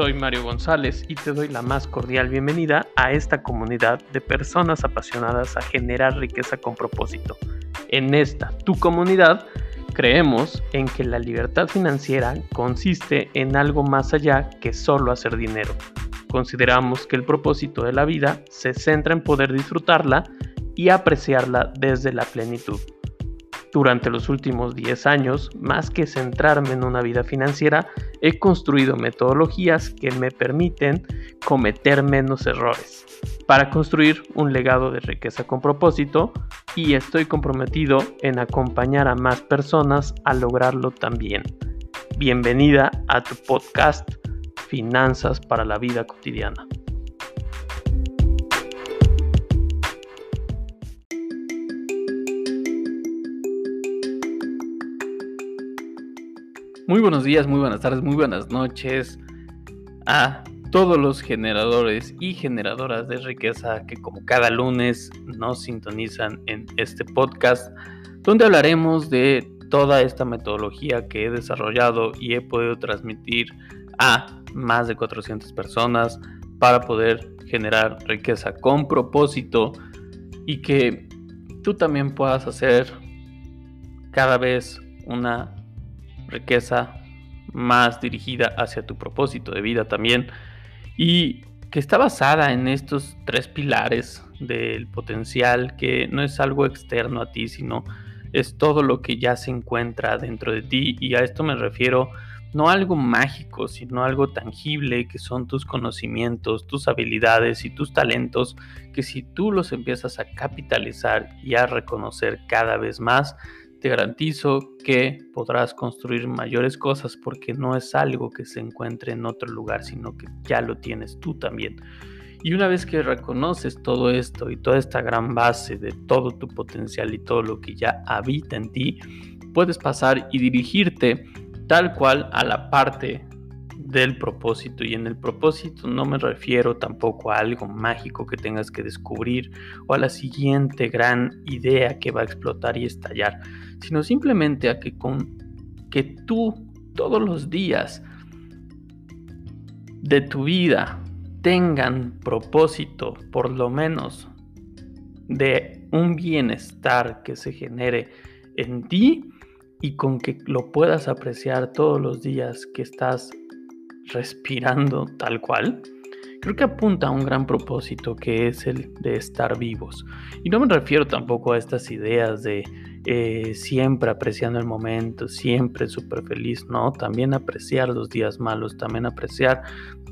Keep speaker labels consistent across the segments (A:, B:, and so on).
A: soy Mario González y te doy la más cordial bienvenida a esta comunidad de personas apasionadas a generar riqueza con propósito. En esta, tu comunidad, creemos en que la libertad financiera consiste en algo más allá que solo hacer dinero. Consideramos que el propósito de la vida se centra en poder disfrutarla y apreciarla desde la plenitud. Durante los últimos 10 años, más que centrarme en una vida financiera, he construido metodologías que me permiten cometer menos errores para construir un legado de riqueza con propósito y estoy comprometido en acompañar a más personas a lograrlo también. Bienvenida a tu podcast Finanzas para la Vida Cotidiana. Muy buenos días, muy buenas tardes, muy buenas noches a todos los generadores y generadoras de riqueza que como cada lunes nos sintonizan en este podcast donde hablaremos de toda esta metodología que he desarrollado y he podido transmitir a más de 400 personas para poder generar riqueza con propósito y que tú también puedas hacer cada vez una riqueza más dirigida hacia tu propósito de vida también y que está basada en estos tres pilares del potencial que no es algo externo a ti sino es todo lo que ya se encuentra dentro de ti. Y a esto me refiero no algo mágico, sino algo tangible que son tus conocimientos, tus habilidades y tus talentos, que si tú los empiezas a capitalizar y a reconocer cada vez más, te garantizo que podrás construir mayores cosas porque no es algo que se encuentre en otro lugar, sino que ya lo tienes tú también. Y una vez que reconoces todo esto y toda esta gran base de todo tu potencial y todo lo que ya habita en ti, puedes pasar y dirigirte tal cual a la parte del propósito y en el propósito no me refiero tampoco a algo mágico que tengas que descubrir o a la siguiente gran idea que va a explotar y estallar, sino simplemente a que con que tú todos los días de tu vida tengan propósito, por lo menos de un bienestar que se genere en ti y con que lo puedas apreciar todos los días que estás respirando tal cual, creo que apunta a un gran propósito que es el de estar vivos. Y no me refiero tampoco a estas ideas de eh, siempre apreciando el momento, siempre súper feliz, no, también apreciar los días malos, también apreciar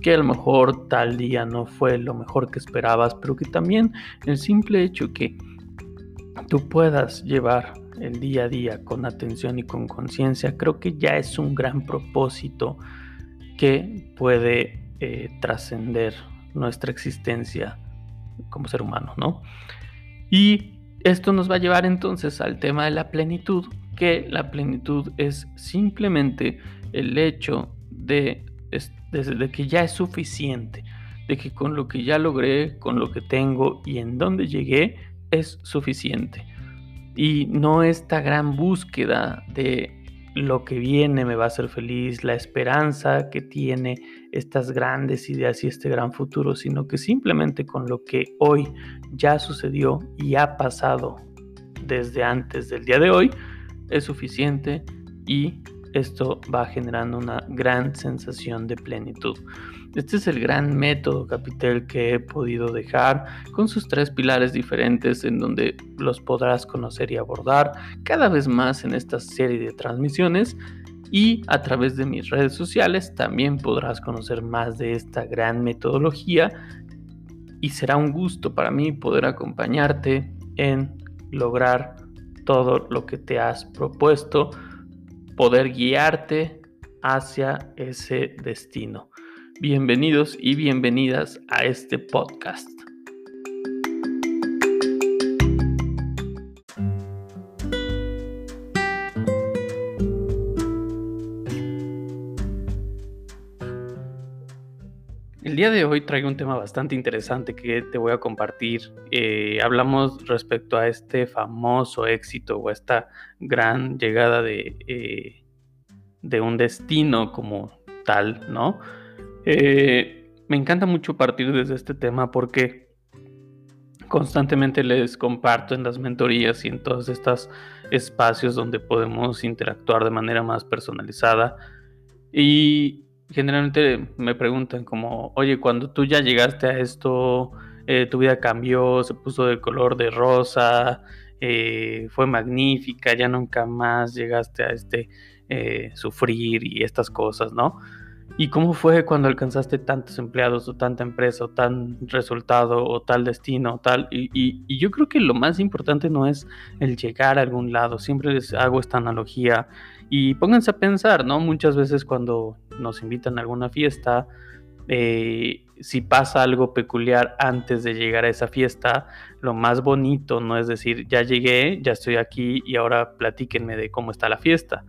A: que a lo mejor tal día no fue lo mejor que esperabas, pero que también el simple hecho que tú puedas llevar el día a día con atención y con conciencia, creo que ya es un gran propósito que puede eh, trascender nuestra existencia como ser humano, ¿no? Y esto nos va a llevar entonces al tema de la plenitud, que la plenitud es simplemente el hecho de, de, que ya es suficiente, de que con lo que ya logré, con lo que tengo y en donde llegué, es suficiente. Y no esta gran búsqueda de lo que viene me va a hacer feliz, la esperanza que tiene estas grandes ideas y este gran futuro, sino que simplemente con lo que hoy ya sucedió y ha pasado desde antes del día de hoy es suficiente y esto va generando una gran sensación de plenitud. Este es el gran método Capitel que he podido dejar con sus tres pilares diferentes en donde los podrás conocer y abordar cada vez más en esta serie de transmisiones. Y a través de mis redes sociales también podrás conocer más de esta gran metodología. Y será un gusto para mí poder acompañarte en lograr todo lo que te has propuesto, poder guiarte hacia ese destino. Bienvenidos y bienvenidas a este podcast. Día de hoy traigo un tema bastante interesante que te voy a compartir. Eh, hablamos respecto a este famoso éxito o esta gran llegada de, eh, de un destino como tal, ¿no? Eh, me encanta mucho partir desde este tema porque constantemente les comparto en las mentorías y en todos estos espacios donde podemos interactuar de manera más personalizada. Y generalmente me preguntan como, oye, cuando tú ya llegaste a esto, eh, tu vida cambió, se puso de color de rosa, eh, fue magnífica, ya nunca más llegaste a este eh, sufrir y estas cosas, ¿no? ¿Y cómo fue cuando alcanzaste tantos empleados o tanta empresa o tan resultado o tal destino o tal? Y, y, yo creo que lo más importante no es el llegar a algún lado, siempre les hago esta analogía y pónganse a pensar, ¿no? Muchas veces cuando nos invitan a alguna fiesta, eh, si pasa algo peculiar antes de llegar a esa fiesta, lo más bonito no es decir, ya llegué, ya estoy aquí y ahora platíquenme de cómo está la fiesta,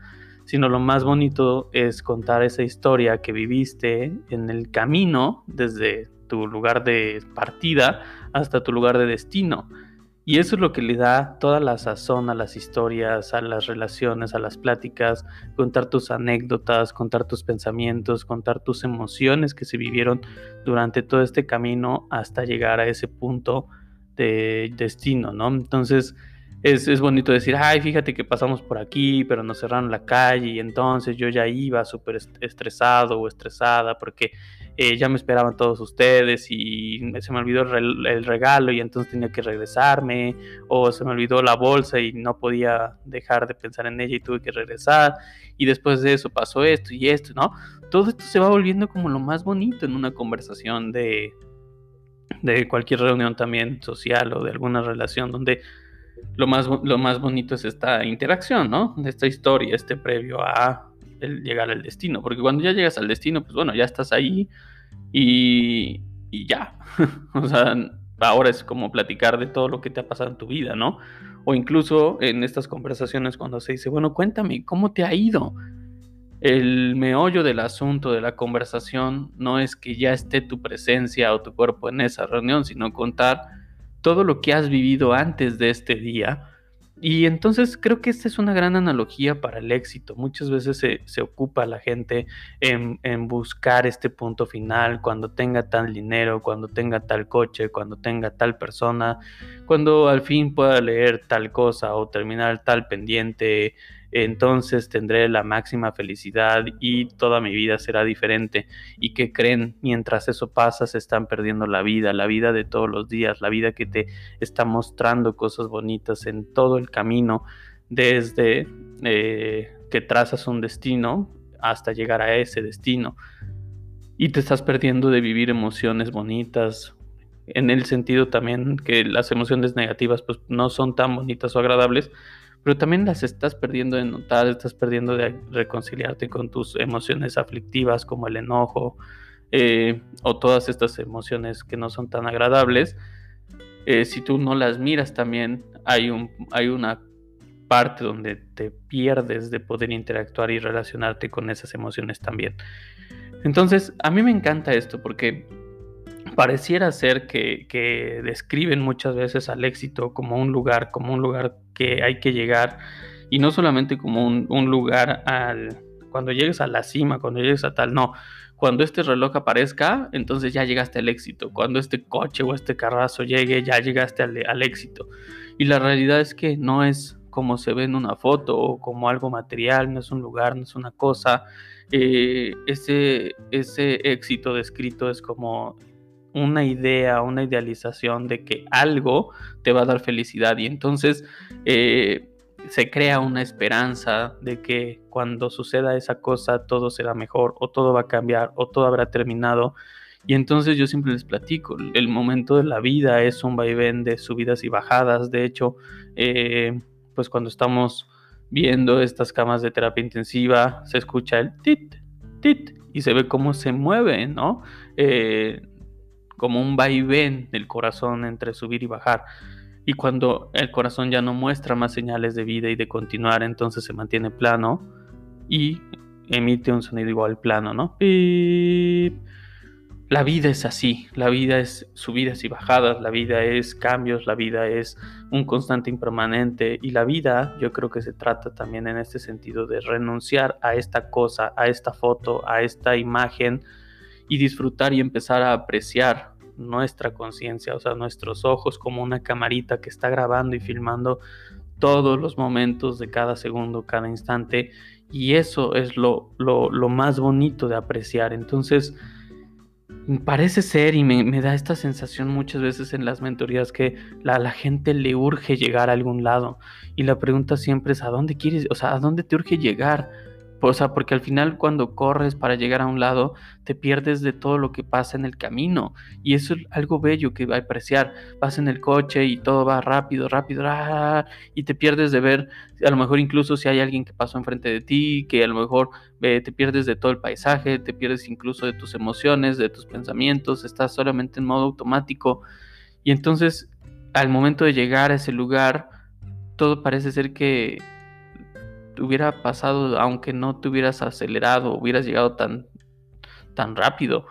A: sino lo más bonito es contar esa historia que viviste en el camino desde tu lugar de partida hasta tu lugar de destino y eso es lo que le da toda la sazón a las historias, a las relaciones, a las pláticas, contar tus anécdotas, contar tus pensamientos, contar tus emociones que se vivieron durante todo este camino hasta llegar a ese punto de destino, ¿no? Entonces, es, es, bonito decir, ay, fíjate que pasamos por aquí, pero nos cerraron la calle y entonces yo ya iba súper estresado o estresada porque eh, ya me esperaban todos ustedes y se me olvidó el, regalo y entonces tenía que regresarme, o se me olvidó la bolsa y no podía dejar de pensar en ella y tuve que regresar, y después de eso pasó esto y esto, ¿no? Todo esto se va volviendo como lo más bonito en una conversación de, de cualquier reunión también social o de alguna relación donde lo más, lo más bonito es esta interacción, ¿no? De esta historia, este previo a el llegar al destino, porque cuando ya llegas al destino, pues bueno, ya estás ahí y, y ya. o sea, ahora es como platicar de todo lo que te ha pasado en tu vida, ¿no? O incluso en estas conversaciones cuando se dice, bueno, cuéntame, ¿cómo te ha ido? El meollo del asunto de la conversación no es que ya esté tu presencia o tu cuerpo en esa reunión, sino contar todo lo que has vivido antes de este día y entonces creo que esta es una gran analogía para el éxito. Muchas veces se, ocupa la gente en, en, buscar este punto final, cuando tenga tal dinero, cuando tenga tal coche, cuando tenga tal persona, cuando al fin pueda leer tal cosa o terminar tal pendiente, entonces tendré la máxima felicidad y toda mi vida será diferente. ¿Y que creen? Mientras eso pasa, se están perdiendo la vida, la vida de todos los días, la vida que te está mostrando cosas bonitas en todo el camino, desde eh, que trazas un destino hasta llegar a ese destino. Y te estás perdiendo de vivir emociones bonitas, en el sentido también que las emociones negativas pues no son tan bonitas o agradables, pero también las estás perdiendo de notar, estás perdiendo de reconciliarte con tus emociones aflictivas como el enojo eh, o todas estas emociones que no son tan agradables. Eh, si tú no las miras también hay, un, hay una parte donde te pierdes de poder interactuar y relacionarte con esas emociones también. Entonces, a mí me encanta esto porque pareciera ser que, describen muchas veces al éxito como un lugar, como un lugar que hay que llegar, y no solamente como un, lugar al, cuando llegues a la cima, cuando llegues a tal, no, cuando este reloj aparezca, entonces ya llegaste al éxito, cuando este coche o este carrazo llegue, ya llegaste al, éxito. Y la realidad es que no es como se ve en una foto o como algo material, no es un lugar, no es una cosa. Eh, ese, ese éxito descrito es como una idea, una idealización de que algo te va a dar felicidad y entonces eh, se crea una esperanza de que cuando suceda esa cosa todo será mejor o todo va a cambiar o todo habrá terminado. Y entonces yo siempre les platico, el momento de la vida es un vaivén de subidas y bajadas. De hecho, eh, pues cuando estamos viendo estas camas de terapia intensiva, se escucha el tit, tit, y se ve cómo se mueve, ¿no? Eh, como un vaivén del corazón entre subir y bajar. Y cuando el corazón ya no muestra más señales de vida y de continuar, entonces se mantiene plano y emite un sonido igual plano, ¿no? Y la vida es así, la vida es subidas y bajadas, la vida es cambios, la vida es un constante impermanente y la vida yo creo que se trata también en este sentido de renunciar a esta cosa, a esta foto, a esta imagen y disfrutar y empezar a apreciar nuestra conciencia, o sea, nuestros ojos como una camarita que está grabando y filmando todos los momentos de cada segundo, cada instante, y eso es lo, lo, más bonito de apreciar. Entonces, parece ser y me, da esta sensación muchas veces en las mentorías que la, la gente le urge llegar a algún lado y la pregunta siempre es ¿a dónde quieres? O sea, ¿a dónde te urge llegar? O sea, porque al final cuando corres para llegar a un lado, te pierdes de todo lo que pasa en el camino. Y eso es algo bello que va a apreciar. Vas en el coche y todo va rápido, rápido, y te pierdes de ver, a lo mejor incluso si hay alguien que pasó enfrente de ti, que a lo mejor te pierdes de todo el paisaje, te pierdes incluso de tus emociones, de tus pensamientos, estás solamente en modo automático. Y entonces, al momento de llegar a ese lugar, todo parece ser que hubiera pasado aunque no te hubieras acelerado, hubieras llegado tan, tan rápido.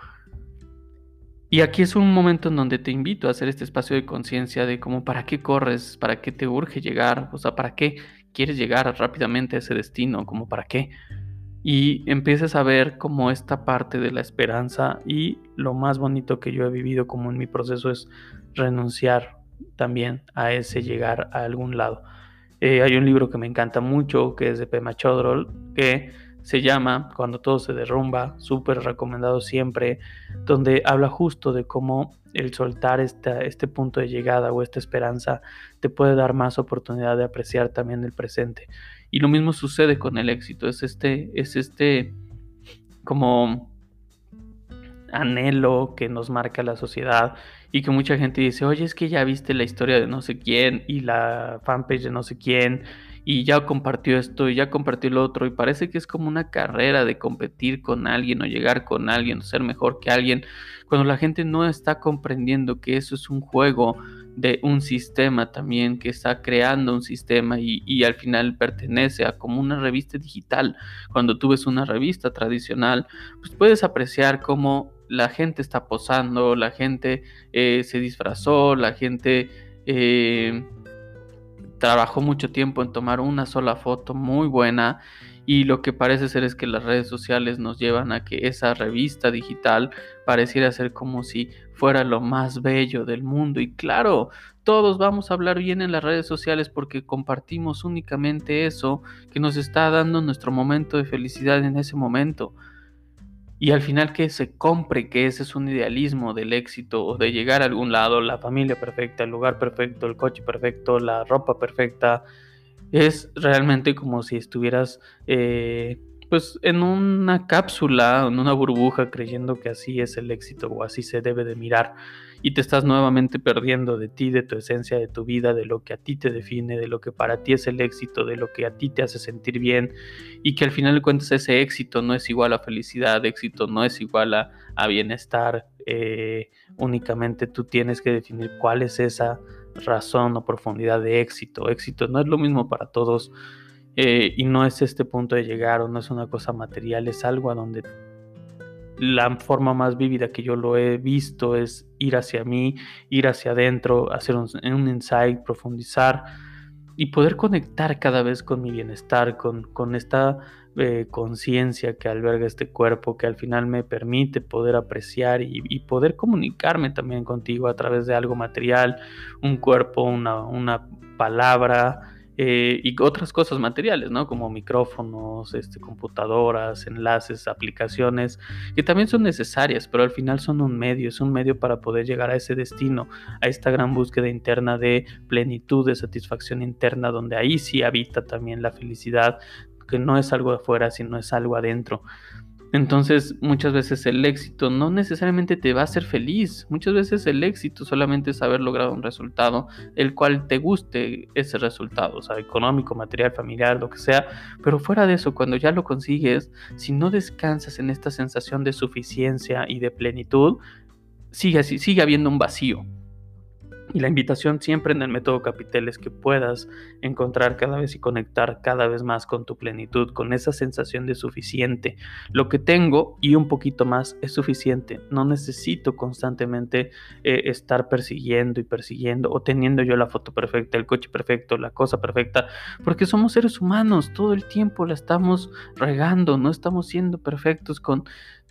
A: Y aquí es un momento en donde te invito a hacer este espacio de conciencia de cómo para qué corres, para qué te urge llegar, o sea, para qué quieres llegar rápidamente a ese destino, como para qué. Y empieces a ver como esta parte de la esperanza y lo más bonito que yo he vivido como en mi proceso es renunciar también a ese llegar a algún lado. Eh, hay un libro que me encanta mucho, que es de Pema Chodrol, que se llama Cuando todo se derrumba, súper recomendado siempre, donde habla justo de cómo el soltar este punto de llegada o esta esperanza te puede dar más oportunidad de apreciar también el presente. Y lo mismo sucede con el éxito, es este, es este como anhelo que nos marca la sociedad y que mucha gente dice, oye, es que ya viste la historia de no sé quién y la fanpage de no sé quién y ya compartió esto y ya compartió lo otro y parece que es como una carrera de competir con alguien o llegar con alguien o ser mejor que alguien cuando la gente no está comprendiendo que eso es un juego de un sistema también que está creando un sistema y, y, al final pertenece a como una revista digital. Cuando tú ves una revista tradicional, pues puedes apreciar cómo la gente está posando, la gente eh, se disfrazó, la gente eh, trabajó mucho tiempo en tomar una sola foto muy buena y lo que parece ser es que las redes sociales nos llevan a que esa revista digital pareciera ser como si fuera lo más bello del mundo. Y claro, todos vamos a hablar bien en las redes sociales porque compartimos únicamente eso que nos está dando nuestro momento de felicidad en ese momento y al final que se compre que ese es un idealismo del éxito o de llegar a algún lado, la familia perfecta, el lugar perfecto, el coche perfecto, la ropa perfecta, es realmente como si estuvieras eh, pues en una cápsula, en una burbuja, creyendo que así es el éxito o así se debe de mirar y te estás nuevamente perdiendo de ti, de tu esencia, de tu vida, de lo que a ti te define, de lo que para ti es el éxito, de lo que a ti te hace sentir bien y que al final de cuentas ese éxito no es igual a felicidad, éxito no es igual a, bienestar, eh, únicamente tú tienes que definir cuál es esa razón o profundidad de éxito. Éxito no es lo mismo para todos. Eh, y no es este punto de llegar o no es una cosa material, es algo a donde la forma más vívida que yo lo he visto es ir hacia mí, ir hacia adentro, hacer un, insight, profundizar y poder conectar cada vez con mi bienestar, con, con esta eh, conciencia que alberga este cuerpo, que al final me permite poder apreciar y, y, poder comunicarme también contigo a través de algo material, un cuerpo, una, una palabra, eh, y otras cosas materiales, ¿no? Como micrófonos, este, computadoras, enlaces, aplicaciones, que también son necesarias, pero al final son un medio, es un medio para poder llegar a ese destino, a esta gran búsqueda interna de plenitud, de satisfacción interna, donde ahí sí habita también la felicidad, que no es algo afuera, sino es algo adentro. Entonces muchas veces el éxito no necesariamente te va a hacer feliz, muchas veces el éxito solamente es haber logrado un resultado el cual te guste ese resultado, o sea, económico, material, familiar, lo que sea, pero fuera de eso, cuando ya lo consigues, si no descansas en esta sensación de suficiencia y de plenitud, sigue, sigue habiendo un vacío, y la invitación siempre en el método Capitel es que puedas encontrar cada vez y conectar cada vez más con tu plenitud, con esa sensación de suficiente. Lo que tengo y un poquito más es suficiente. No necesito constantemente eh, estar persiguiendo y persiguiendo o teniendo yo la foto perfecta, el coche perfecto, la cosa perfecta, porque somos seres humanos, todo el tiempo la estamos regando, no estamos siendo perfectos con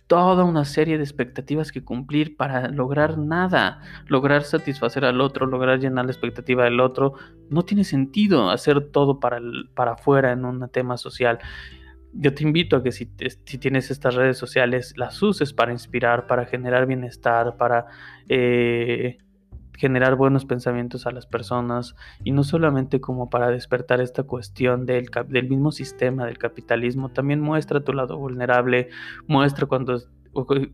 A: toda una serie de expectativas que cumplir para lograr nada, lograr satisfacer al otro, lograr llenar la expectativa del otro. No tiene sentido hacer todo para, para afuera en un tema social. Yo te invito a que si, tienes estas redes sociales, las uses para inspirar, para generar bienestar, para eh, generar buenos pensamientos a las personas y no solamente como para despertar esta cuestión del, del mismo sistema del capitalismo, también muestra tu lado vulnerable, muestra cuando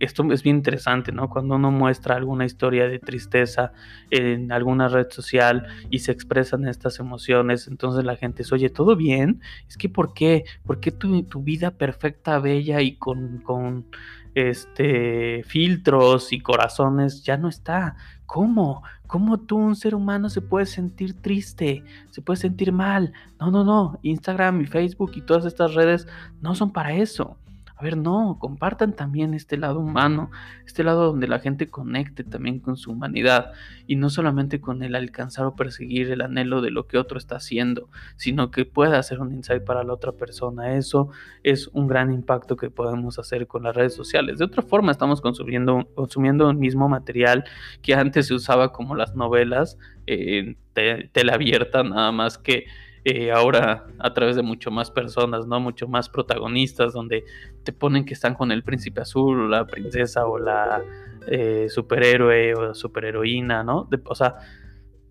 A: esto es bien interesante, ¿no? Cuando uno muestra alguna historia de tristeza en alguna red social y se expresan estas emociones, entonces la gente dice, oye, ¿todo bien? Es que ¿por qué? ¿Por qué tu, tu vida perfecta, bella y con, con este, filtros y corazones ya no está? ¿Cómo? ¿Cómo tú, un ser humano, se puede sentir triste? ¿Se puede sentir mal? No, no, no. Instagram y Facebook y todas estas redes no son para eso. Ver, no, compartan también este lado humano, este lado donde la gente conecte también con su humanidad y no solamente con el alcanzar o perseguir el anhelo de lo que otro está haciendo, sino que pueda hacer un insight para la otra persona. Eso es un gran impacto que podemos hacer con las redes sociales. De otra forma, estamos consumiendo, consumiendo el mismo material que antes se usaba como las novelas en tela abierta, nada más que eh, ahora a través de mucho más personas, ¿no? Mucho más protagonistas, donde te ponen que están con el príncipe azul, o la princesa, o la eh, superhéroe, o la superheroína, ¿no? o sea,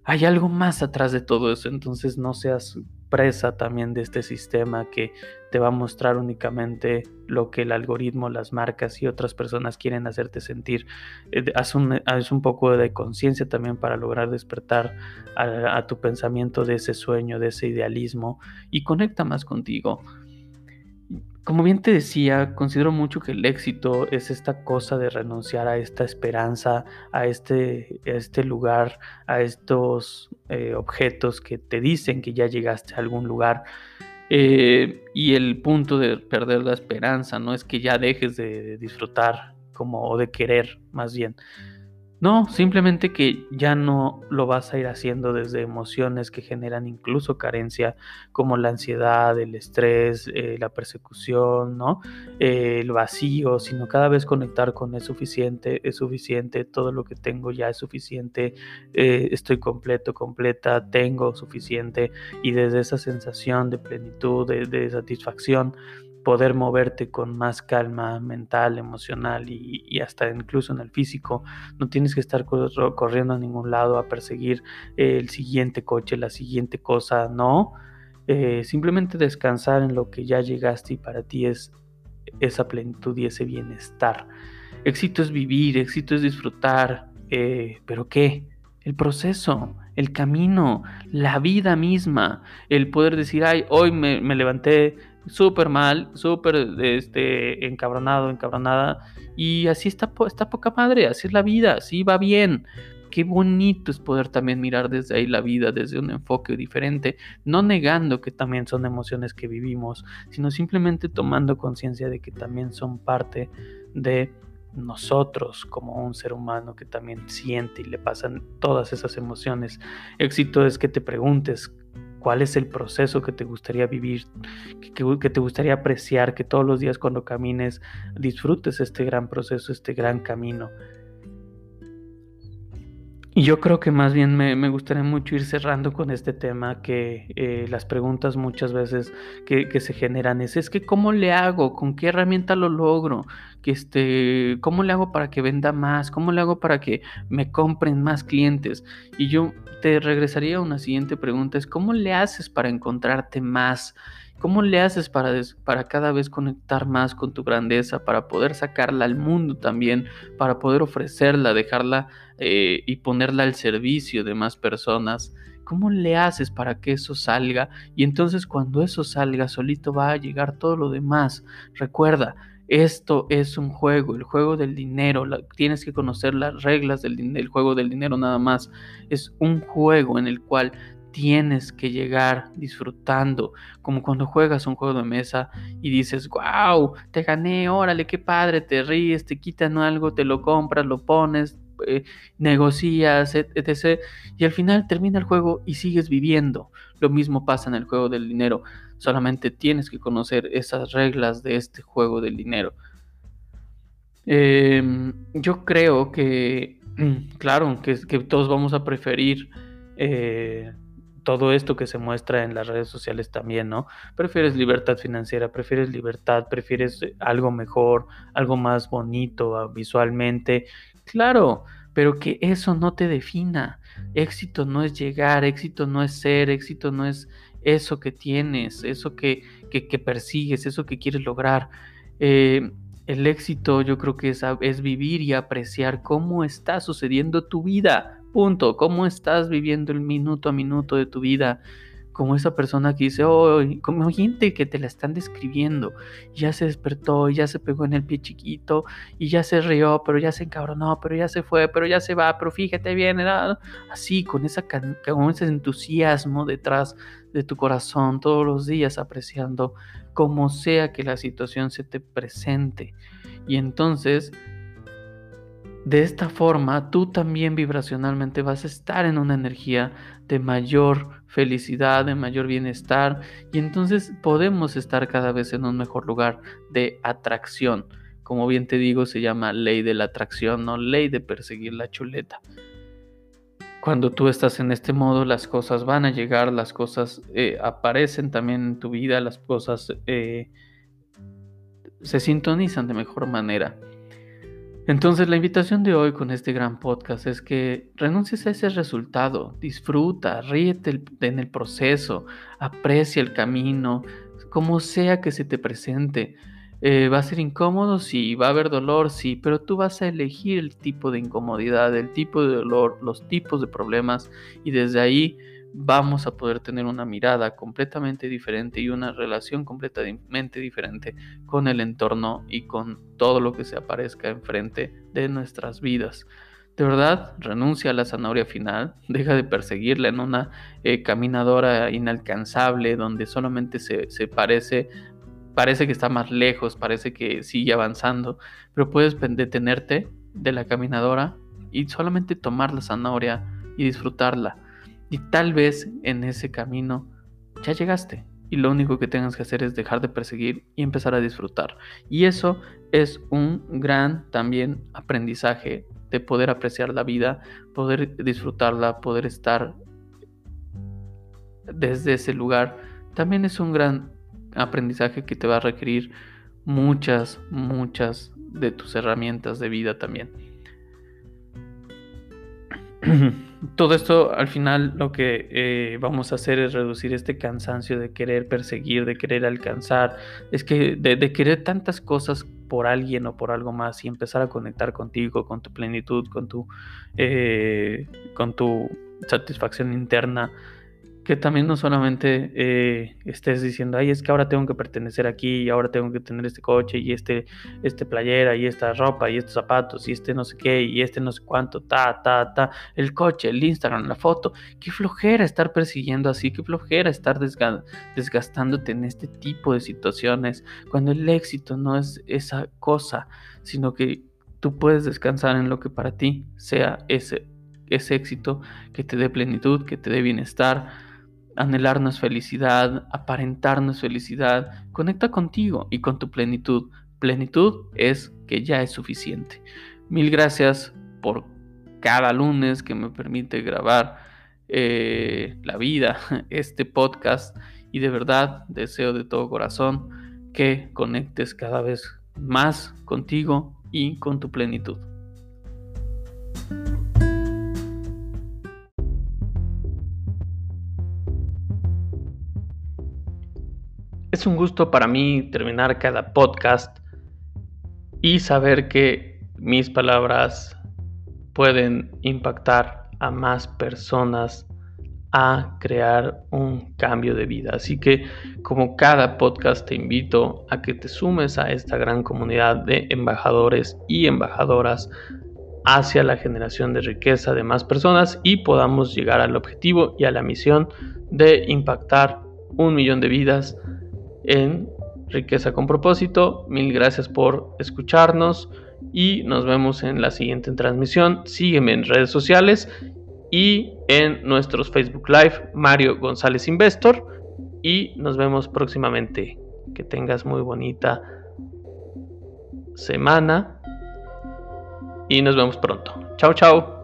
A: hay algo más atrás de todo eso, entonces no seas presa también de este sistema que te va a mostrar únicamente lo que el algoritmo, las marcas y otras personas quieren hacerte sentir. Eh, haz, un, poco de conciencia también para lograr despertar a, a tu pensamiento de ese sueño, de ese idealismo y conecta más contigo. Como bien te decía, considero mucho que el éxito es esta cosa de renunciar a esta esperanza, a este, este lugar, a estos eh, objetos que te dicen que ya llegaste a algún lugar. Eh, y el punto de perder la esperanza no es que ya dejes de disfrutar como o de querer más bien, no, simplemente que ya no lo vas a ir haciendo desde emociones que generan incluso carencia, como la ansiedad, el estrés, eh, la persecución, ¿no? Eh, el vacío, sino cada vez conectar con es suficiente, es suficiente, todo lo que tengo ya es suficiente, eh, estoy completo, completa, tengo suficiente, y desde esa sensación de plenitud, de satisfacción, poder moverte con más calma mental, emocional y, hasta incluso en el físico. No tienes que estar corriendo a ningún lado a perseguir el siguiente coche, la siguiente cosa, no. Eh, simplemente descansar en lo que ya llegaste y para ti es esa plenitud y ese bienestar. Éxito es vivir, éxito es disfrutar, eh, pero ¿qué? El proceso, el camino, la vida misma, el poder decir, ay, hoy me, me levanté súper mal, súper este, encabronado, encabronada. Y así está, está poca madre, así es la vida, así va bien. Qué bonito es poder también mirar desde ahí la vida, desde un enfoque diferente, no negando que también son emociones que vivimos, sino simplemente tomando conciencia de que también son parte de nosotros como un ser humano que también siente y le pasan todas esas emociones. Éxito es que te preguntes cuál es el proceso que te gustaría vivir, que, te gustaría apreciar, que todos los días cuando camines disfrutes este gran proceso, este gran camino. Y yo creo que más bien me, gustaría mucho ir cerrando con este tema, que eh, las preguntas muchas veces que, se generan es, es que ¿cómo le hago? ¿Con qué herramienta lo logro? Que este, ¿Cómo le hago para que venda más? ¿Cómo le hago para que me compren más clientes? Y yo te regresaría a una siguiente pregunta, es ¿cómo le haces para encontrarte más? ¿Cómo le haces para, para cada vez conectar más con tu grandeza, para poder sacarla al mundo también, para poder ofrecerla, dejarla eh, y ponerla al servicio de más personas? ¿Cómo le haces para que eso salga? Y entonces cuando eso salga, solito va a llegar todo lo demás. Recuerda, esto es un juego, el juego del dinero. tienes que conocer las reglas del, del, juego del dinero nada más. Es un juego en el cual tienes que llegar disfrutando, como cuando juegas un juego de mesa y dices, wow, te gané, órale, qué padre, te ríes, te quitan algo, te lo compras, lo pones, eh, negocias, etc. Y al final termina el juego y sigues viviendo. Lo mismo pasa en el juego del dinero, solamente tienes que conocer esas reglas de este juego del dinero. Em, yo creo que, claro, que, que, todos vamos a preferir eh, todo esto que se muestra en las redes sociales también, ¿no? Prefieres libertad financiera, prefieres libertad, prefieres algo mejor, algo más bonito ah, visualmente. Claro, pero que eso no te defina. Éxito no es llegar, éxito no es ser, éxito no es eso que tienes, eso que, que, persigues, eso que quieres lograr. Eh, el éxito yo creo que es, es, vivir y apreciar cómo está sucediendo tu vida. Punto. Cómo estás viviendo el minuto a minuto de tu vida como esa persona que dice, oh, como gente que te la están describiendo, ya se despertó, ya se pegó en el pie chiquito, y ya se rió, pero ya se encabronó, pero ya se fue, pero ya se va, pero fíjate bien, era así, con, ese entusiasmo detrás de tu corazón, todos los días apreciando como sea que la situación se te presente. Y entonces de esta forma, tú también vibracionalmente vas a estar en una energía de mayor felicidad, de mayor bienestar y entonces podemos estar cada vez en un mejor lugar de atracción. Como bien te digo, se llama ley de la atracción, no ley de perseguir la chuleta. Cuando tú estás en este modo, las cosas van a llegar, las cosas eh, aparecen también en tu vida, las cosas eh, se sintonizan de mejor manera. Entonces la invitación de hoy con este gran podcast es que renuncies a ese resultado, disfruta, ríete en el proceso, aprecia el camino, como sea que se te presente. Eh, va a ser incómodo, sí, va a haber dolor, sí, pero tú vas a elegir el tipo de incomodidad, el tipo de dolor, los tipos de problemas y desde ahí vamos a poder tener una mirada completamente diferente y una relación completamente diferente con el entorno y con todo lo que se aparezca enfrente de nuestras vidas. De verdad, renuncia a la zanahoria final, deja de perseguirla en una eh, caminadora inalcanzable donde solamente se, se parece, parece que está más lejos, parece que sigue avanzando, pero puedes detenerte de la caminadora y solamente tomar la zanahoria y disfrutarla y tal vez en ese camino ya llegaste y lo único que tengas que hacer es dejar de perseguir y empezar a disfrutar. Y eso es un gran también aprendizaje de poder apreciar la vida, poder disfrutarla, poder estar desde ese lugar. También es un gran aprendizaje que te va a requerir muchas, muchas de tus herramientas de vida también. todo esto al final lo que eh, vamos a hacer es reducir este cansancio de querer perseguir, de querer alcanzar, es que de, querer tantas cosas por alguien o por algo más y empezar a conectar contigo, con tu plenitud, con tu, eh, con tu satisfacción interna que también no solamente eh, estés diciendo, ay, es que ahora tengo que pertenecer aquí y ahora tengo que tener este coche y este, este playera y esta ropa y estos zapatos y este no sé qué y este no sé cuánto, ta, ta, ta, el coche, el Instagram, la foto. Qué flojera estar persiguiendo así, qué flojera estar desgastándote en este tipo de situaciones cuando el éxito no es esa cosa, sino que tú puedes descansar en lo que para ti sea ese, ese éxito que te dé plenitud, que te dé bienestar anhelarnos felicidad, aparentarnos felicidad, conecta contigo y con tu plenitud. Plenitud es que ya es suficiente. Mil gracias por cada lunes que me permite grabar eh, la vida, este podcast y de verdad deseo de todo corazón que conectes cada vez más contigo y con tu plenitud. Es un gusto para mí terminar cada podcast y saber que mis palabras pueden impactar a más personas a crear un cambio de vida. Así que como cada podcast te invito a que te sumes a esta gran comunidad de embajadores y embajadoras hacia la generación de riqueza de más personas y podamos llegar al objetivo y a la misión de impactar un millón de vidas en Riqueza con propósito. Mil gracias por escucharnos y nos vemos en la siguiente transmisión. Sígueme en redes sociales y en nuestros Facebook Live Mario González Investor y nos vemos próximamente. Que tengas muy bonita semana y nos vemos pronto. Chao, chao.